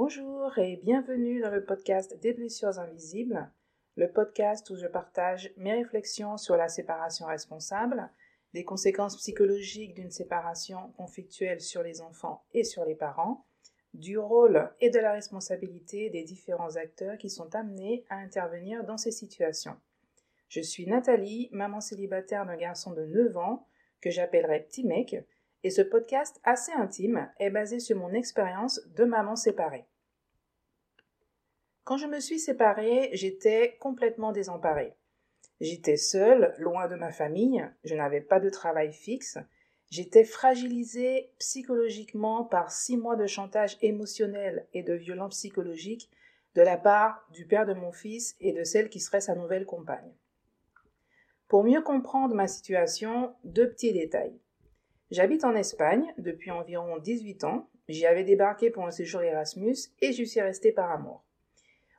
Bonjour et bienvenue dans le podcast Des blessures invisibles, le podcast où je partage mes réflexions sur la séparation responsable, les conséquences psychologiques d'une séparation conflictuelle sur les enfants et sur les parents, du rôle et de la responsabilité des différents acteurs qui sont amenés à intervenir dans ces situations. Je suis Nathalie, maman célibataire d'un garçon de 9 ans que j'appellerai Petit Mec, et ce podcast assez intime est basé sur mon expérience de maman séparée. Quand je me suis séparée, j'étais complètement désemparée. J'étais seule, loin de ma famille, je n'avais pas de travail fixe, j'étais fragilisée psychologiquement par six mois de chantage émotionnel et de violence psychologique de la part du père de mon fils et de celle qui serait sa nouvelle compagne. Pour mieux comprendre ma situation, deux petits détails. J'habite en Espagne depuis environ 18 ans. J'y avais débarqué pour un séjour Erasmus et j'y suis restée par amour.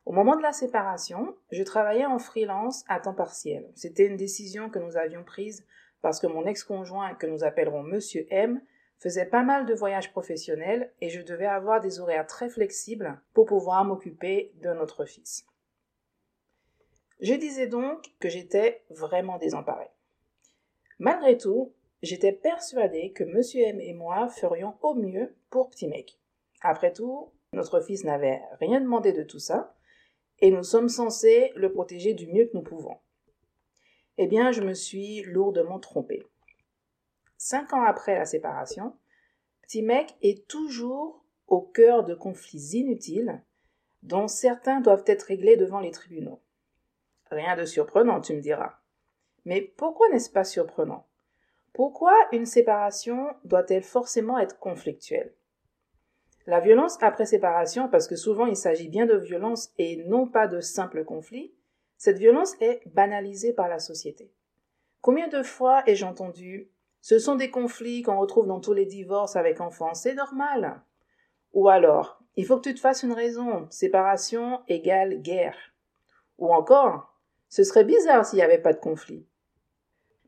Au moment de la séparation, je travaillais en freelance à temps partiel. C'était une décision que nous avions prise parce que mon ex-conjoint, que nous appellerons Monsieur M, faisait pas mal de voyages professionnels et je devais avoir des horaires très flexibles pour pouvoir m'occuper de notre fils. Je disais donc que j'étais vraiment désemparée. Malgré tout, j'étais persuadée que Monsieur M et moi ferions au mieux pour Petit Mec. Après tout, notre fils n'avait rien demandé de tout ça, et nous sommes censés le protéger du mieux que nous pouvons. Eh bien, je me suis lourdement trompée. Cinq ans après la séparation, Petit Mec est toujours au cœur de conflits inutiles dont certains doivent être réglés devant les tribunaux. Rien de surprenant, tu me diras. Mais pourquoi n'est-ce pas surprenant? Pourquoi une séparation doit-elle forcément être conflictuelle? La violence après séparation, parce que souvent il s'agit bien de violence et non pas de simples conflits, cette violence est banalisée par la société. Combien de fois ai-je entendu Ce sont des conflits qu'on retrouve dans tous les divorces avec enfants, c'est normal. Ou alors, il faut que tu te fasses une raison, séparation égale guerre. Ou encore, ce serait bizarre s'il n'y avait pas de conflit.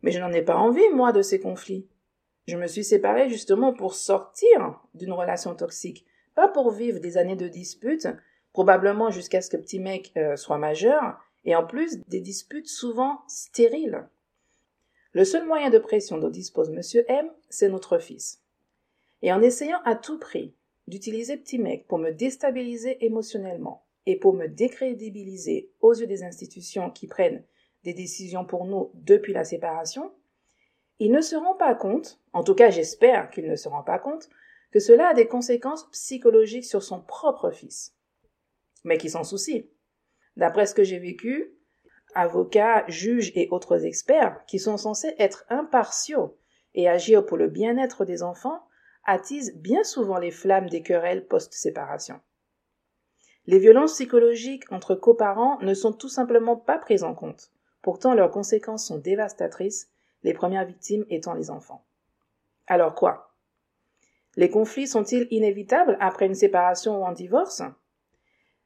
Mais je n'en ai pas envie, moi, de ces conflits. Je me suis séparée justement pour sortir d'une relation toxique, pas pour vivre des années de disputes, probablement jusqu'à ce que petit mec euh, soit majeur, et en plus des disputes souvent stériles. Le seul moyen de pression dont dispose Monsieur M, c'est notre fils. Et en essayant à tout prix d'utiliser petit mec pour me déstabiliser émotionnellement, et pour me décrédibiliser aux yeux des institutions qui prennent des décisions pour nous depuis la séparation, il ne se rend pas compte, en tout cas j'espère qu'il ne se rend pas compte, que cela a des conséquences psychologiques sur son propre fils. Mais qui s'en soucie. D'après ce que j'ai vécu, avocats, juges et autres experts, qui sont censés être impartiaux et agir pour le bien-être des enfants, attisent bien souvent les flammes des querelles post-séparation. Les violences psychologiques entre coparents ne sont tout simplement pas prises en compte. Pourtant, leurs conséquences sont dévastatrices, les premières victimes étant les enfants. Alors quoi? Les conflits sont-ils inévitables après une séparation ou un divorce?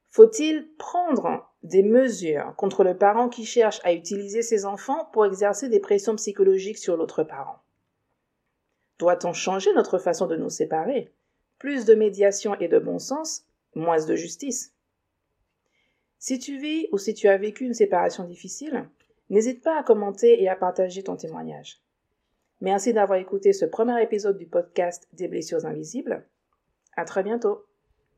Faut-il prendre des mesures contre le parent qui cherche à utiliser ses enfants pour exercer des pressions psychologiques sur l'autre parent? Doit-on changer notre façon de nous séparer? Plus de médiation et de bon sens moins de justice. Si tu vis ou si tu as vécu une séparation difficile, n'hésite pas à commenter et à partager ton témoignage. Merci d'avoir écouté ce premier épisode du podcast des blessures invisibles. À très bientôt.